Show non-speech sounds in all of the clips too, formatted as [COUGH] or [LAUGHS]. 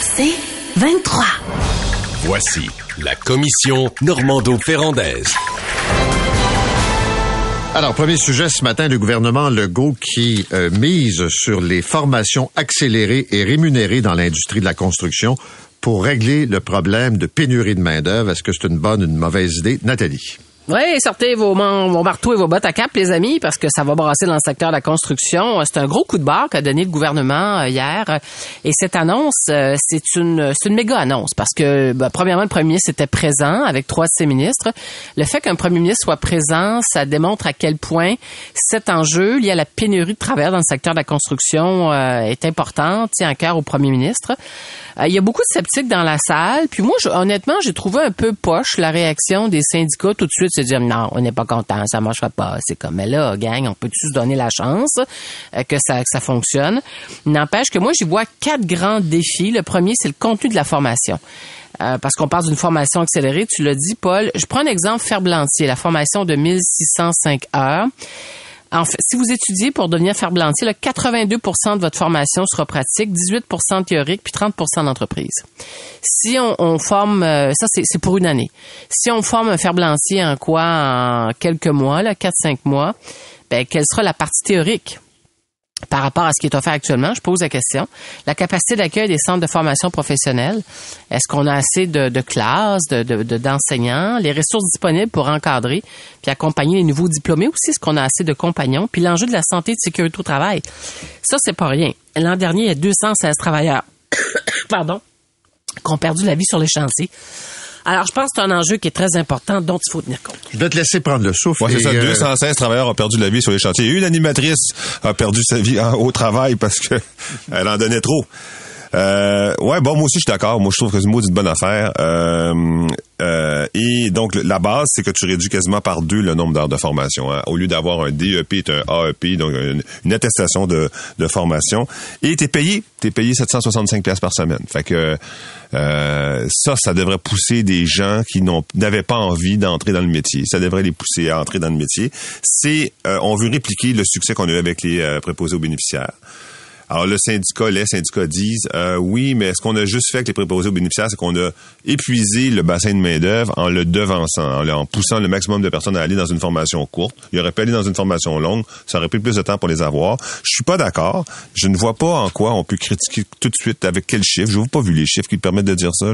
C'est 23. Voici la commission Normando-Ferrandaise. Alors, premier sujet ce matin, le gouvernement Legault qui euh, mise sur les formations accélérées et rémunérées dans l'industrie de la construction pour régler le problème de pénurie de main-d'œuvre. Est-ce que c'est une bonne ou une mauvaise idée? Nathalie. Oui, sortez vos, vos marteaux et vos bottes à cap, les amis, parce que ça va brasser dans le secteur de la construction. C'est un gros coup de barre qu'a donné le gouvernement euh, hier. Et cette annonce, euh, c'est une, une méga annonce, parce que, ben, premièrement, le premier ministre était présent avec trois de ses ministres. Le fait qu'un premier ministre soit présent, ça démontre à quel point cet enjeu lié à la pénurie de travailleurs dans le secteur de la construction euh, est important, tient à cœur au premier ministre. Il y a beaucoup de sceptiques dans la salle. Puis moi, honnêtement, j'ai trouvé un peu poche la réaction des syndicats tout de suite se dire non, on n'est pas content, ça marchera pas. C'est comme mais là, gang, on peut tous donner la chance euh, que ça ça fonctionne. N'empêche que moi, j'y vois quatre grands défis. Le premier, c'est le contenu de la formation. Euh, parce qu'on parle d'une formation accélérée, tu l'as dit, Paul. Je prends un exemple Ferblantier, la formation de 1605 heures. En fait, si vous étudiez pour devenir ferblantier, 82% de votre formation sera pratique, 18% théorique, puis 30% d'entreprise. Si on, forme, euh, ça c'est pour une année. Si on forme un ferblantier en quoi, en quelques mois, là, 4-5 mois, ben, quelle sera la partie théorique? Par rapport à ce qui est offert actuellement, je pose la question. La capacité d'accueil des centres de formation professionnelle, est-ce qu'on a assez de, classes, d'enseignants, les ressources disponibles pour encadrer puis accompagner les nouveaux diplômés aussi, est-ce qu'on a assez de compagnons, puis l'enjeu de la santé et de sécurité au travail. Ça, c'est pas rien. L'an dernier, il y a 216 travailleurs, [COUGHS] pardon, qui ont perdu la vie sur les chantiers. Alors, je pense que c'est un enjeu qui est très important dont il faut tenir compte. Je vais te laisser prendre le souffle. Ouais, c'est ça. 216 euh, travailleurs ont perdu la vie sur les chantiers. Une animatrice a perdu sa vie au travail parce que [LAUGHS] elle en donnait trop. Euh, ouais, bon, moi aussi, je suis d'accord. Moi, je trouve que c'est une maudite bonne affaire. Euh, euh, et donc, la base, c'est que tu réduis quasiment par deux le nombre d'heures de formation. Hein. Au lieu d'avoir un DEP, tu un AEP, donc une, attestation de, de formation. Et tu es payé, tu es payé 765 pièces par semaine. Fait que euh, ça, ça devrait pousser des gens qui n'avaient pas envie d'entrer dans le métier. Ça devrait les pousser à entrer dans le métier. C'est, euh, on veut répliquer le succès qu'on a eu avec les préposés aux bénéficiaires. Alors le syndicat, les syndicats disent euh, oui, mais ce qu'on a juste fait avec les préposés aux bénéficiaires, c'est qu'on a épuisé le bassin de main-d'œuvre en le devançant, en, poussant le maximum de personnes à aller dans une formation courte. Il aurait pu aller dans une formation longue, ça aurait pris plus de temps pour les avoir. Je suis pas d'accord. Je ne vois pas en quoi on peut critiquer tout de suite avec quel chiffre. Je n'ai pas vu les chiffres qui permettent de dire ça.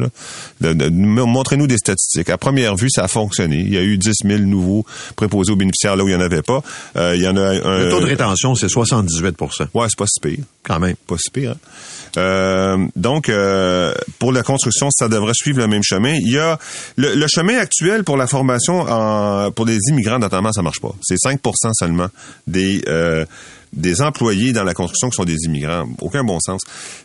Montrez-nous des statistiques. À première vue, ça a fonctionné. Il y a eu 10 000 nouveaux préposés aux bénéficiaires là où il n'y en avait pas. Euh, il y en a un, le taux de rétention, c'est 78% Ouais, c'est pas si pire quand même. Pas si pire. Hein. Euh, donc, euh, pour la construction, ça devrait suivre le même chemin. Il y a le, chemin actuel pour la formation en, pour les immigrants, notamment, ça marche pas. C'est 5% seulement des euh, des employés dans la construction qui sont des immigrants. Aucun bon sens.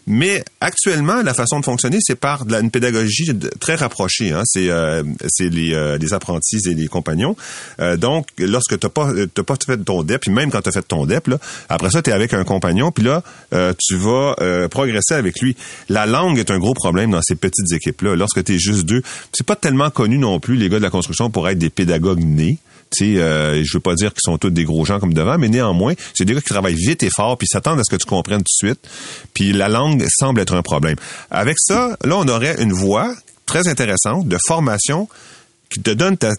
Mais actuellement, la façon de fonctionner, c'est par une pédagogie très rapprochée. Hein. C'est euh, les, euh, les, apprentis et les compagnons. Euh, donc, lorsque tu n'as pas, pas fait ton DEP, puis même quand tu as fait ton DEP, là, après ça, tu es avec un compagnon, puis là, tu vas progresser avec lui. La langue est un gros problème dans ces petites équipes-là. Lorsque tu es juste deux, c'est pas tellement connu non plus, les gars de la construction, pour être des pédagogues nés. Tu sais, euh, je veux pas dire qu'ils sont tous des gros gens comme devant, mais néanmoins, c'est des gars qui travaillent vite et fort, puis s'attendent à ce que tu comprennes tout de suite. Puis la langue semble être un problème. Avec ça, là, on aurait une voie très intéressante de formation qui te donne ta,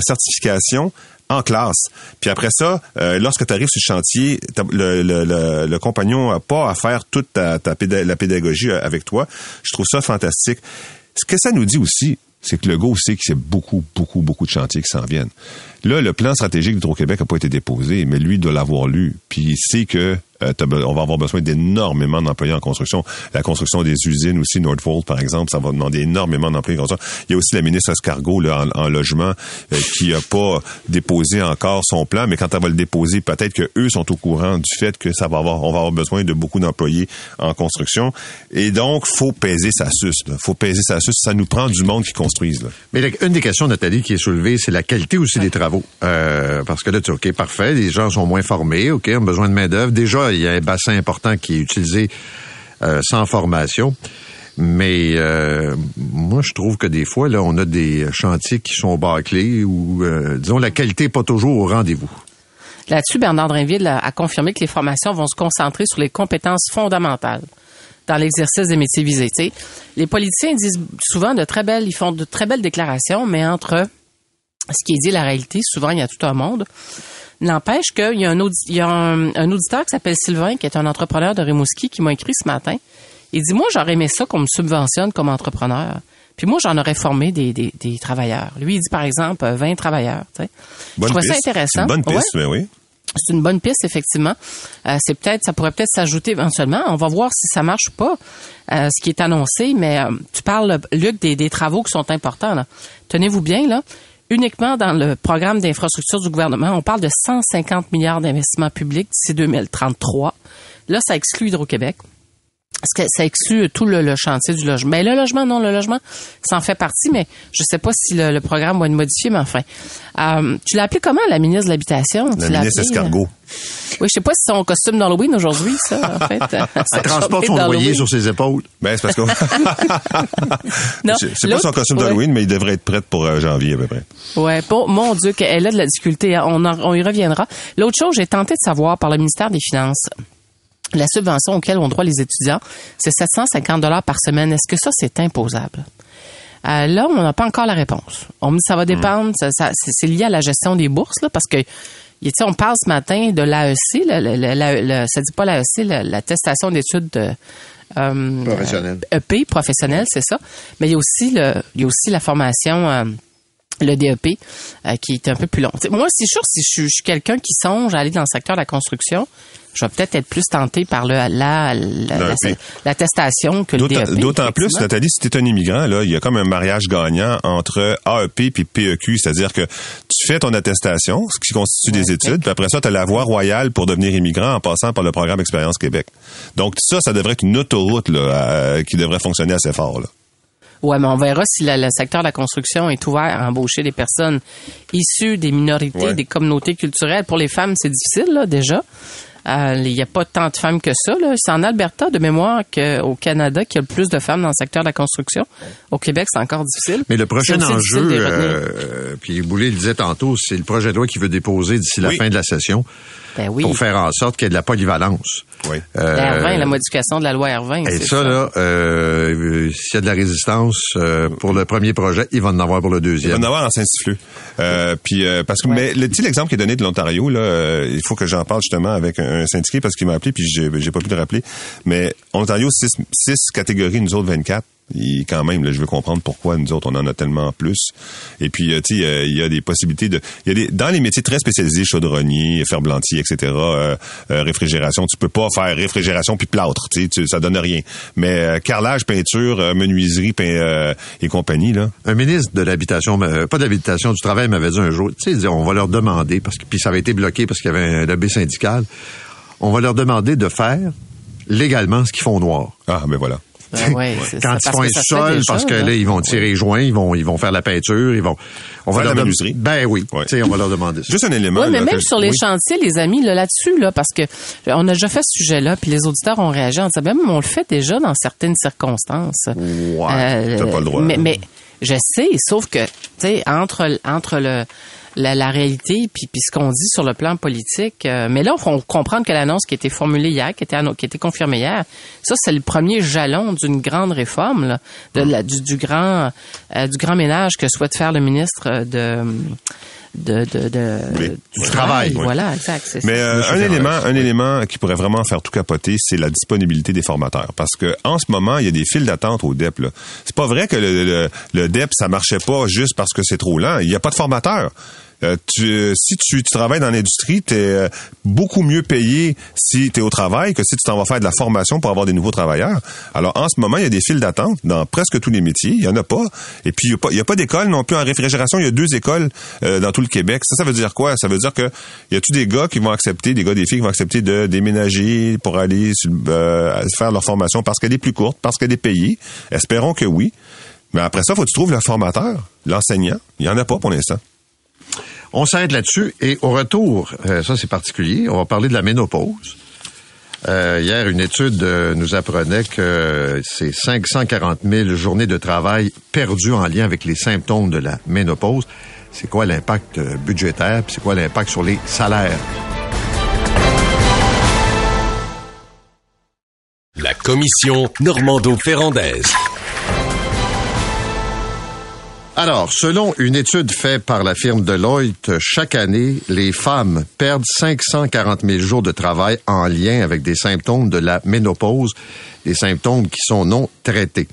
certification en classe. Puis après ça, euh, lorsque tu arrives sur le chantier, le, compagnon n'a pas à faire toute la pédagogie avec toi. Je trouve ça fantastique. Ce que ça nous dit aussi, c'est que le GO sait y a beaucoup, beaucoup, beaucoup de chantiers qui s'en viennent. Là, le plan stratégique d'Hydro-Québec n'a pas été déposé, mais lui doit l'avoir lu. Puis il sait que euh, on va avoir besoin d'énormément d'employés en construction. La construction des usines aussi, Nordvolt, par exemple, ça va demander énormément d'employés en construction. Il y a aussi la ministre Escargot là, en, logement euh, qui a pas déposé encore son plan, mais quand elle va le déposer, peut-être que eux sont au courant du fait que ça va avoir, on va avoir besoin de beaucoup d'employés en construction. Et donc, faut peser sa suce. Là. Faut peser sa suce. Ça nous prend du monde qui construise. Là. Mais une des questions, Nathalie, qui est soulevée, c'est la qualité aussi des travaux. Euh, parce que là, tu OK, parfait, les gens sont moins formés, OK, ont besoin de main-d'œuvre. Déjà, il y a un bassin important qui est utilisé euh, sans formation. Mais euh, moi, je trouve que des fois, là, on a des chantiers qui sont bâclés ou, euh, disons, la qualité n'est pas toujours au rendez-vous. Là-dessus, Bernard Drinville a confirmé que les formations vont se concentrer sur les compétences fondamentales dans l'exercice des métiers visés. Les politiciens disent souvent de très belles, ils font de très belles déclarations, mais entre ce qui est dit la réalité, souvent il y a tout un monde. N'empêche qu'il y a, un, audi- il y a un, un auditeur qui s'appelle Sylvain, qui est un entrepreneur de Rimouski, qui m'a écrit ce matin. Il dit, moi, j'aurais aimé ça qu'on me subventionne comme entrepreneur. Puis moi, j'en aurais formé des, des, des travailleurs. Lui, il dit, par exemple, euh, 20 travailleurs. tu sais. Je Bonne trouvais ça intéressant. C'est une bonne Ouais. piste, mais oui. C'est une bonne piste, effectivement. Euh, c'est peut-être, ça pourrait peut-être s'ajouter éventuellement. On va voir si ça marche ou pas, euh, ce qui est annoncé. Mais euh, tu parles, Luc, des, des travaux qui sont importants. Tenez-vous bien, là. Uniquement dans le programme d'infrastructure du gouvernement, on parle de 150 milliards d'investissements publics d'ici 2033. Là, ça exclut Hydro-Québec. Parce que ça exclut tout le, le chantier du logement. Mais le logement, non, le logement, ça en fait partie, mais je sais pas si le, le programme va être modifié, mais enfin. Euh, tu l'as appelé comment, la ministre de l'Habitation? La Tu ministre appelée, euh, Escargot. oui, je sais pas si c'est son costume d'Halloween aujourd'hui, ça, en fait. [LAUGHS] Elle transporte son loyer sur ses épaules. Ben, c'est parce que... [LAUGHS] Non, C'est pas son costume ouais. d'Halloween, mais il devrait être prêt pour euh, janvier à peu près. Ouais, bon, mon Dieu, qu'elle a de la difficulté. hein. On, en- on y reviendra. L'autre chose, j'ai tenté de savoir par le ministère des Finances. La subvention auquel ont droit les étudiants, c'est 750 dollars par semaine. Est-ce que ça, c'est imposable? Euh, là, on n'a pas encore la réponse. On me dit ça va dépendre, ça, ça- c'est lié à la gestion des bourses, là, parce que tu sais, on parle ce matin de l'AEC, la, la, la, ça dit pas l'AEC, la- l'attestation d'études de, euh, Professionnelle. EP, professionnelle, c'est ça. Mais il y a aussi le, il y a aussi la formation, euh, le DEP, euh, qui est un peu plus long. T'sais, moi, c'est sûr, si je suis, je suis quelqu'un qui songe à aller dans le secteur de la construction, je vais peut-être être plus tenté par le, la, la, la- DEP. l'attestation que le D'autant DEP. d'autant plus. Nathalie, si tu es un immigrant, là, il y a comme un mariage gagnant entre AEP puis PEQ, c'est-à-dire que tu fais ton attestation, ce qui constitue des études, puis après ça, tu as la voie royale pour devenir immigrant en passant par le programme Expérience Québec. Donc ça, ça devrait être une autoroute là, euh, qui devrait fonctionner assez fort. Là. Ouais, mais on verra si la- le secteur de la construction est ouvert à embaucher des personnes issues des minorités, Ouais. des communautés culturelles. Pour les femmes, c'est difficile, là, déjà. Euh, Il n'y a pas tant de femmes que ça. là. C'est en Alberta, de mémoire, qu'au Canada, qu'il y a le plus de femmes dans le secteur de la construction. Au Québec, c'est encore difficile. Mais le prochain enjeu, euh, puis Boulay le disait tantôt, c'est le projet de loi qu'il veut déposer d'ici la fin de la session Ben oui. pour faire en sorte qu'il y ait de la polyvalence. Oui. Euh, La R20, la modification de la loi R20. Et c'est ça, là, euh, s'il y a de la résistance euh, pour le premier projet, il va en avoir pour le Il va deuxième. en avoir en Saint-Siffleux. Euh, puis euh, parce que mais le petit exemple qui est donné de l'Ontario là, euh, il faut que j'en parle justement avec un, un syndiqué parce qu'il m'a appelé puis j'ai j'ai pas pu le rappeler. Mais Ontario six, six catégories, nous autres 24. Il, quand même, là, je veux comprendre pourquoi nous autres on en a tellement plus. Et puis, euh, tu sais, euh, il y a des possibilités de, il y a des dans les métiers très spécialisés, chaudronnier, ferblantier, etc. euh, euh, réfrigération, tu peux pas faire réfrigération puis plâtre, tu sais, ça donne rien. Mais euh, carrelage, peinture, menuiserie, pein- euh, et compagnie là. Un ministre de l'habitation, euh, pas de l'habitation, du travail m'avait dit un jour, tu sais, on va leur demander, parce que puis ça avait été bloqué parce qu'il y avait un lobby syndical, on va leur demander de faire légalement ce qu'ils font noir. Ah, ben voilà. Ben ouais, Quand ça, ils font un sol, parce que là. là, ils vont tirer les joints, ils vont, ils vont faire la peinture, ils vont, on va Faire leur la. Ben oui, on va leur demander ça. Juste un élément. Oui, mais là, même que- sur les oui. chantiers, les amis, là, là-dessus, là, parce que on a déjà fait ce sujet-là, puis les auditeurs ont réagi en disant, ben, on le fait déjà dans certaines circonstances. Ouais, t'as pas le droit. Mais, mais je sais, sauf que, tu sais, entre, entre le, la, la réalité puis, puis ce qu'on dit sur le plan politique, euh, mais là, on faut comprendre que l'annonce qui a été formulée hier, qui a été confirmée hier, ça, c'est le premier jalon d'une grande réforme, de la, du, grand, euh, du grand ménage que souhaite faire le ministre de, de, de, de- Oui. du travail, oui. Voilà, exact. c'est Mais euh, un élément, un élément qui pourrait vraiment faire tout capoter, c'est la disponibilité des formateurs. Parce que en ce moment, il y a des files d'attente au DEP. là. C'est pas vrai que le, le, le DEP ça marchait pas juste parce que c'est trop lent. Il n'y a pas de formateur. Euh, tu, si tu, tu travailles dans l'industrie, tu es beaucoup mieux payé si tu es au travail que si tu t'en vas faire de la formation pour avoir des nouveaux travailleurs. Alors, en ce moment, il y a des files d'attente dans presque tous les métiers. Il y en a pas. Et puis, il y a pas, pas d'école non plus en réfrigération. Il y a deux écoles euh, dans tout le Québec. Ça, ça veut dire quoi? Ça veut dire que y a-tu des gars qui vont accepter, des gars, des filles qui vont accepter de déménager pour aller euh, faire leur formation parce qu'elle est plus courte, parce qu'elle est payée? Espérons que oui. Mais après ça, faut que tu trouves le formateur, l'enseignant. Il y en a pas pour l'instant. On s'arrête là-dessus et au retour, euh, ça c'est particulier, on va parler de la ménopause. Euh, hier, une étude euh, nous apprenait que c'est 540 000 journées de travail perdues en lien avec les symptômes de la ménopause. C'est quoi l'impact budgétaire, c'est quoi l'impact sur les salaires? La commission Normando-Ferrandaise. Alors, selon une étude faite par la firme Deloitte, chaque année, les femmes perdent 540 000 jours de travail en lien avec des symptômes de la ménopause, des symptômes qui sont non traités,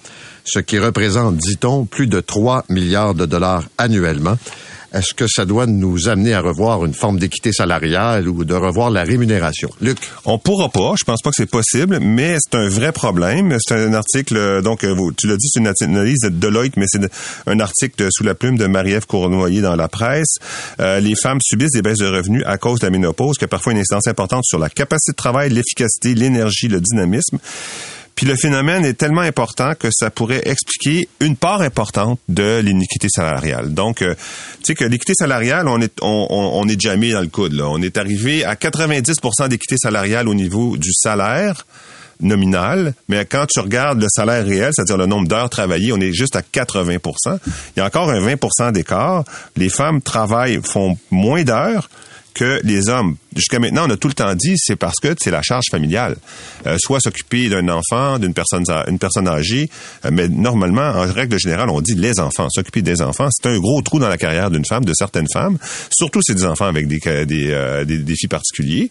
ce qui représente, dit-on, plus de 3 milliards de dollars annuellement. Est-ce que ça doit nous amener à revoir une forme d'équité salariale ou de revoir la rémunération? Luc? On pourra pas, je pense pas que c'est possible, mais c'est un vrai problème. C'est un article, euh, donc euh, tu l'as dit, c'est une analyse de Deloitte, mais c'est un article sous la plume de Marie-Ève Cournoyer dans la presse. Euh, les femmes subissent des baisses de revenus à cause de la ménopause, qui a parfois une incidence importante sur la capacité de travail, l'efficacité, l'énergie, le dynamisme. Puis le phénomène est tellement important que ça pourrait expliquer une part importante de l'iniquité salariale. Donc, euh, tu sais que l'équité salariale, on est on, on, est jamais dans le coude. Là. On est arrivé à 90% d'équité salariale au niveau du salaire nominal, mais quand tu regardes le salaire réel, c'est-à-dire le nombre d'heures travaillées, on est juste à 80% Il y a encore un 20% d'écart. Les femmes travaillent, font moins d'heures, que les hommes, jusqu'à maintenant, on a tout le temps dit, c'est parce que c'est la charge familiale. Euh, soit s'occuper d'un enfant, d'une personne, une personne âgée, euh, mais normalement, en règle générale, on dit les enfants. S'occuper des enfants, c'est un gros trou dans la carrière d'une femme, de certaines femmes, surtout c'est des enfants avec des, des, euh, des défis particuliers.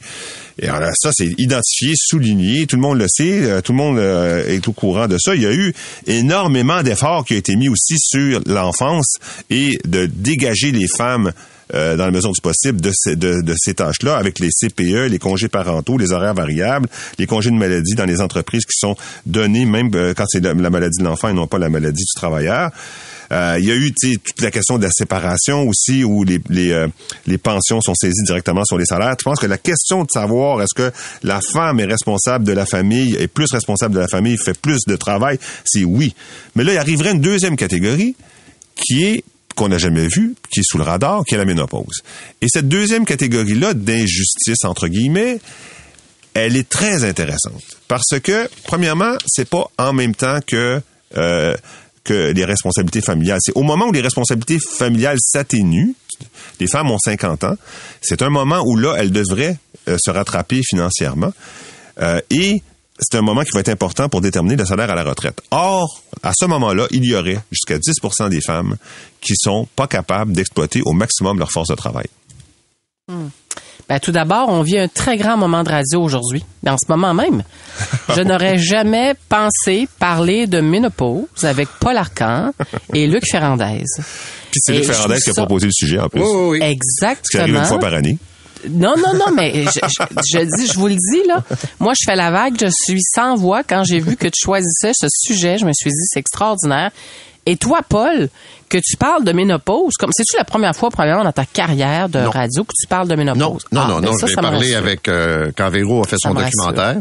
Et alors ça, c'est identifié, souligné, tout le monde le sait, tout le monde est au courant de ça. Il y a eu énormément d'efforts qui ont été mis aussi sur l'enfance et de dégager les femmes euh, dans la mesure du possible de ces, de, ces tâches-là avec les CPE, les congés parentaux, les horaires variables, les congés de maladie dans les entreprises qui sont donnés même euh, quand c'est la, maladie de l'enfant et non pas la maladie du travailleur. Euh, il y a eu toute la question de la séparation aussi, où les, les, les pensions sont saisies directement sur les salaires. Je pense que la question de savoir est-ce que la femme est responsable de la famille, est plus responsable de la famille, fait plus de travail, c'est oui. Mais là, il arriverait une deuxième catégorie qui est qu'on n'a jamais vu, qui est sous le radar, qui est la ménopause. Et cette deuxième catégorie-là d'injustice, entre guillemets, elle est très intéressante. Parce que, premièrement, c'est pas en même temps que, euh, que les responsabilités familiales. C'est au moment où les responsabilités familiales s'atténuent, les femmes ont 50 ans, c'est un moment où là, elles devraient euh, se rattraper financièrement. Euh, et c'est un moment qui va être important pour déterminer le salaire à la retraite. Or, à ce moment-là, il y aurait jusqu'à 10% des femmes qui sont pas capables d'exploiter au maximum leur force de travail. Hmm. Ben, tout d'abord, on vit un très grand moment de radio aujourd'hui, dans ce moment même. [LAUGHS] Je n'aurais jamais pensé parler de ménopause avec Paul Arcan et Luc Ferrandez. Puis c'est Luc Ferrandez qui a proposé le sujet en plus. Oui, oui, oui. Exactement. Ce qui arrive une fois par année. Non, non, non, mais je, je, dis, je vous le dis, là. Moi, je fais la vague, je suis sans voix. Quand j'ai vu que tu choisissais ce sujet, je me suis dit, c'est extraordinaire. Et toi, Paul, que tu parles de ménopause, comme c'est-tu la première fois probablement dans ta carrière de radio que tu parles de ménopause? Non, non, non, ah, ben non. J'ai parlé avec euh, quand Véro a fait son documentaire.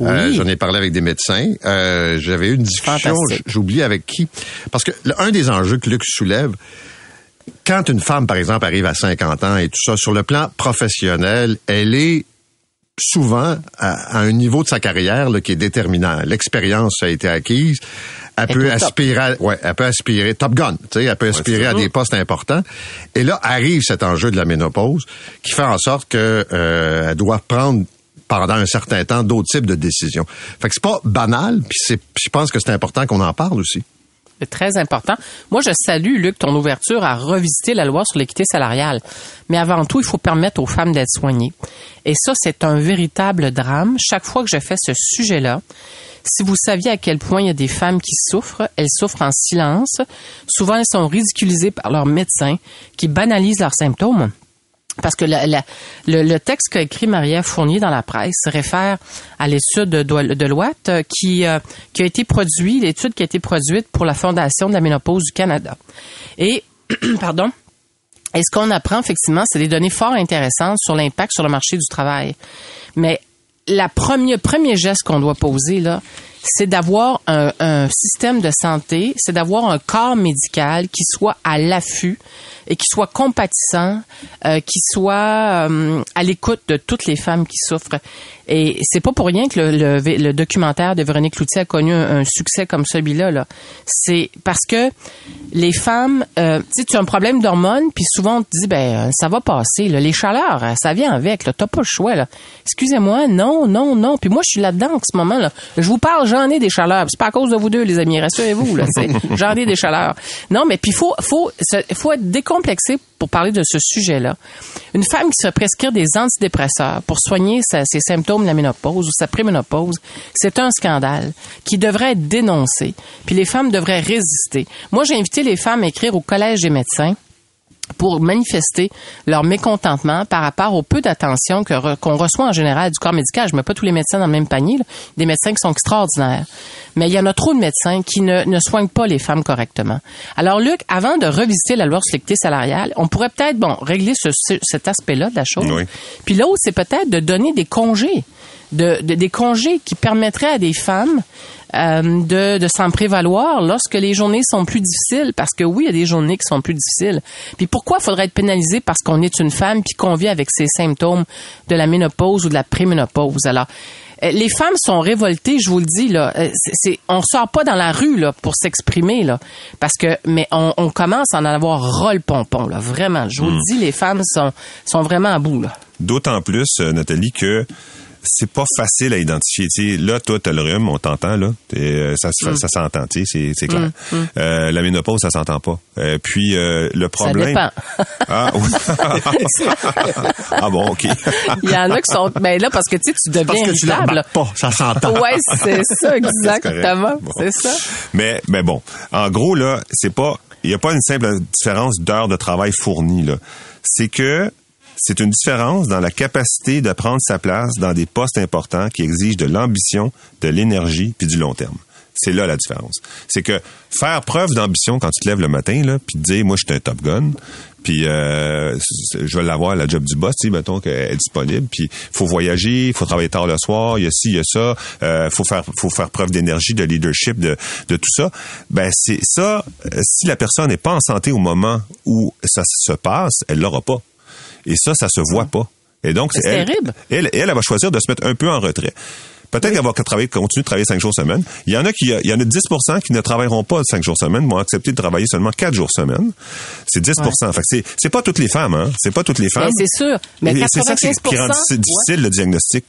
Euh, J'en ai parlé avec des médecins. Euh, J'avais eu une discussion, j'oublie avec qui. Parce que un des enjeux que Luc soulève, quand une femme, par exemple, arrive à 50 ans et tout ça, sur le plan professionnel, elle est souvent à, un niveau de sa carrière là, qui est déterminant. L'expérience a été acquise. Elle, peut aspirer, ouais, elle peut aspirer Top Gun, tu sais, elle peut aspirer à des postes importants. Et là arrive cet enjeu de la ménopause qui fait en sorte que euh, elle doit prendre pendant un certain temps d'autres types de décisions. Fait que c'est pas banal, puis c'est, je pense que c'est important qu'on en parle aussi. Très important. Moi, je salue, Luc, ton ouverture à revisiter la loi sur l'équité salariale. Mais avant tout, il faut permettre aux femmes d'être soignées. Et ça, c'est un véritable drame. Chaque fois que je fais ce sujet-là, si vous saviez à quel point il y a des femmes qui souffrent, elles souffrent en silence. Souvent, elles sont ridiculisées par leurs médecins qui banalisent leurs symptômes. Parce que le, texte qu'a écrit Maria Fournier dans la presse se réfère à l'étude de, de euh, qui, euh, qui a été produite, l'étude qui a été produite pour la Fondation de la ménopause du Canada. Et, [CLEARS THROAT] pardon, ce qu'on apprend effectivement, c'est des données fort intéressantes sur l'impact sur le marché du travail. Mais la première, premier geste qu'on doit poser, là, c'est d'avoir un, système de santé, c'est d'avoir un corps médical qui soit à l'affût et qui soit compatissant, euh, qui soit euh, à l'écoute de toutes les femmes qui souffrent. Et c'est pas pour rien que le, le- le documentaire de Véronique Cloutier a connu un, un succès comme celui-là. Là. C'est parce que les femmes, euh, tu sais, tu as un problème d'hormones, puis souvent on te dit, ben euh, ça va passer. Là. Les chaleurs, euh, ça vient avec. T'as pas le choix. Là. Excusez-moi, non, non, non. Puis moi, je suis là-dedans en ce moment. Là. Je vous parle, j'en ai des chaleurs. C'est pas à cause de vous deux, les amis. Rassurez-vous. [LAUGHS] J'en ai des chaleurs. Non, mais puis faut, faut, faut être décomplexé pour parler de ce sujet-là. Une femme qui se fait prescrire des antidépresseurs pour soigner ses symptômes de la ménopause ou sa préménopause, c'est un scandale qui devrait être dénoncé. Puis les femmes devraient résister. Moi, j'ai invité les femmes à écrire au Collège des médecins pour manifester leur mécontentement par rapport au peu d'attention que re- qu'on reçoit en général du corps médical. Je mets pas tous les médecins dans le même panier. là. Des médecins qui sont extraordinaires. Mais il y en a trop de médecins qui ne, ne soignent pas les femmes correctement. Alors, Luc, avant de revisiter la loi sur l'équité salariale, on pourrait peut-être, bon, régler ce- ce- cet aspect-là de la chose. Oui. Puis l'autre, c'est peut-être de donner des congés. De, de- des congés qui permettraient à des femmes euh, de, de s'en prévaloir lorsque les journées sont plus difficiles, parce que oui, il y a des journées qui sont plus difficiles. Puis pourquoi faudrait être pénalisé parce qu'on est une femme puis qu'on vit avec ces symptômes de la ménopause ou de la préménopause? Alors, euh, les femmes sont révoltées, je vous le dis là. Euh, c'est, on sort pas dans la rue là pour s'exprimer là, parce que mais on, on commence à en avoir ras le pompon là, vraiment. Je vous le dis, les femmes sont sont vraiment à bout là. D'autant plus, Nathalie, que c'est pas facile à identifier. Tu sais, là, toi, t'as le rhume, on t'entend, là. Euh, ça, fait- ça s'entend, tu sais, c'est, c'est clair. Euh, la ménopause, ça s'entend pas. Euh, puis, euh, le problème... dépend. Ah, oui. [LAUGHS] ah bon, OK. Il y en a qui sont ben là parce que tu sais tu Parce deviens que tu le pas, ça s'entend. Ouais, c'est [LAUGHS] ça exactement, Bon. c'est ça. Mais, mais bon, en gros, là, c'est pas, il n'y a pas une simple différence d'heures de travail fournies, là. C'est que c'est une différence dans la capacité de prendre sa place dans des postes importants qui exigent de l'ambition, de l'énergie puis du long terme. C'est là la différence. C'est que faire preuve d'ambition quand tu te lèves le matin, là, puis te dire, moi, je suis un top gun, puis euh, je vais l'avoir, la job du boss, tu sais, mettons qu'elle est disponible, puis faut voyager, il faut travailler tard le soir, il y a ci, il y a ça, euh, faut faire faut faire preuve d'énergie, de leadership, de, de tout ça. Ben c'est ça, si la personne n'est pas en santé au moment où ça se passe, elle l'aura pas. Et ça, ça se voit pas. Et donc, C'est elle, terrible. Elle, elle, elle va choisir de se mettre un peu en retrait. Peut-être qu'elle va travailler, continuer de travailler cinq jours semaine. Il y en a qui, il y en a 10% qui ne travailleront pas cinq jours semaine, vont accepter de travailler seulement quatre jours semaine. C'est 10 Fait que c'est, c'est pas toutes les femmes, hein. C'est pas toutes les femmes. Ben, c'est sûr, mais Et c'est ça qui, 95 qui rend difficile, difficile le diagnostic.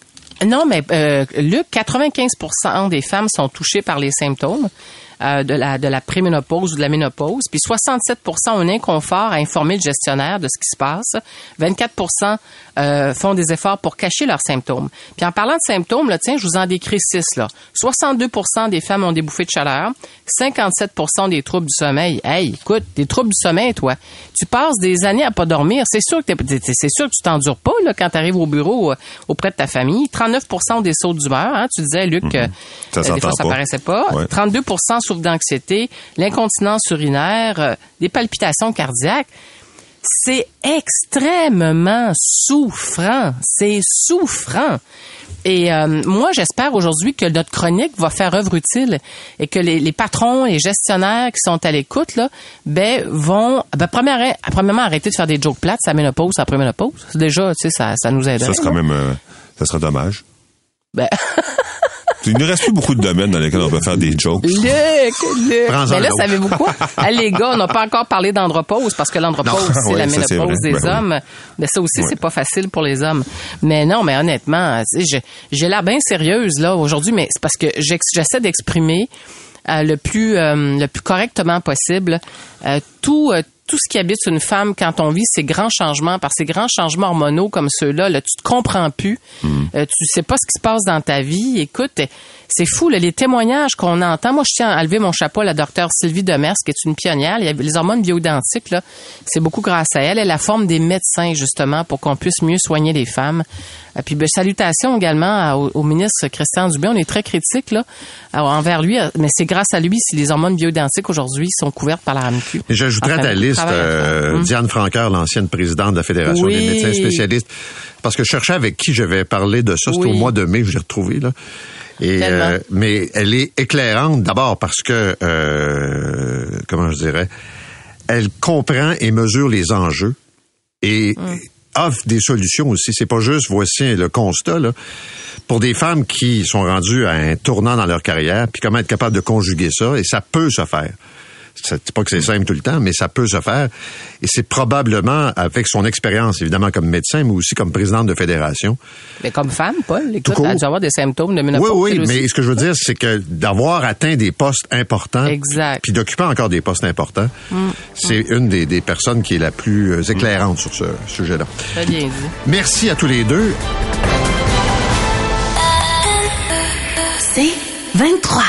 Non, mais euh, Luc, 95% des femmes sont touchées par les symptômes euh, de la de la préménopause ou de la ménopause, puis 67% ont un inconfort à informer le gestionnaire de ce qui se passe. 24% euh, font des efforts pour cacher leurs symptômes. Puis en parlant de symptômes, là, tiens, je vous en décris six là. 62% des femmes ont des bouffées de chaleur, 57% des troubles du sommeil. Hey, écoute, des troubles du sommeil, toi. Tu passes des années à pas dormir. C'est sûr que c'est sûr que tu t'endures pas là quand tu arrives au bureau euh, auprès de ta famille. 39 ont des sauts d'humeur. Hein? Tu disais, Luc, que Mhm. Ça euh, des fois ça pas. paraissait pas. Ouais. 32 d'anxiété, l'incontinence urinaire, euh, des palpitations cardiaques. C'est extrêmement souffrant. C'est souffrant. Et euh, moi, j'espère aujourd'hui que notre chronique va faire œuvre utile et que les, les patrons, les gestionnaires qui sont à l'écoute, là, ben, vont, ben, premièrement, premièrement, arrêter de faire des jokes plates, ça ménopause, après ménopause. Déjà, tu sais, ça, ça nous aide. Ça, c'est quand même, euh, ça serait dommage. Ben, [LAUGHS] Il ne reste plus beaucoup de domaines dans lesquels on peut faire des jokes. Luc, Luc. Mais là, savez-vous quoi? [LAUGHS] Les gars, on n'a pas encore parlé d'andropause parce que l'andropause, [LAUGHS] c'est la ménopause des Ben oui. hommes. Mais ça aussi, c'est pas facile pour les hommes. Mais non, mais honnêtement, j'ai l'air bien sérieuse là aujourd'hui, mais c'est parce que j'essaie d'exprimer euh, le plus euh, le plus correctement possible euh, tout euh, tout ce qui habite une femme quand on vit ces grands changements, par ces grands changements hormonaux comme ceux-là, là, tu te comprends plus, Euh, tu sais pas ce qui se passe dans ta vie. Écoute, c'est fou, là, les témoignages qu'on entend. Moi, je tiens à lever mon chapeau à la docteure Sylvie Demers, qui est une pionnière. Il y a les hormones bioidentiques, là, c'est beaucoup grâce à elle. Elle la forme des médecins, justement, pour qu'on puisse mieux soigner les femmes. Et puis, ben, salutations également au, au ministre Christian Dubé. On est très critique là, envers lui, mais c'est grâce à lui si les hormones bioidentiques aujourd'hui sont couvertes par la RAMQ. Et j'ajouterais à ta liste euh, Hum. Diane Francaire, l'ancienne présidente de la Fédération Oui. des médecins spécialistes. Parce que je cherchais avec qui je vais parler de ça. C'était au mois de mai, je l'ai retrouvé. Là. Et, euh, mais elle est éclairante d'abord parce que, euh, comment je dirais, elle comprend et mesure les enjeux. Et Hum. Offre des solutions aussi. C'est pas juste voici le constat là. Pour des femmes qui sont rendues à un tournant dans leur carrière, puis comment être capable de conjuguer ça, et ça peut se faire. C'est pas que c'est simple tout le temps, mais ça peut se faire. Et c'est probablement avec son expérience, évidemment, comme médecin, mais aussi comme présidente de fédération. Mais comme femme, Paul, écoute, court. elle a dû avoir des symptômes de Oui, ménopause. oui, aussi. mais ce que je veux dire, c'est que d'avoir atteint des postes importants, Exact. puis d'occuper encore des postes importants, Mm. c'est une des, des personnes qui est la plus euh, éclairante sur ce sujet-là. Très bien dit. Merci à tous les deux. C'est 23.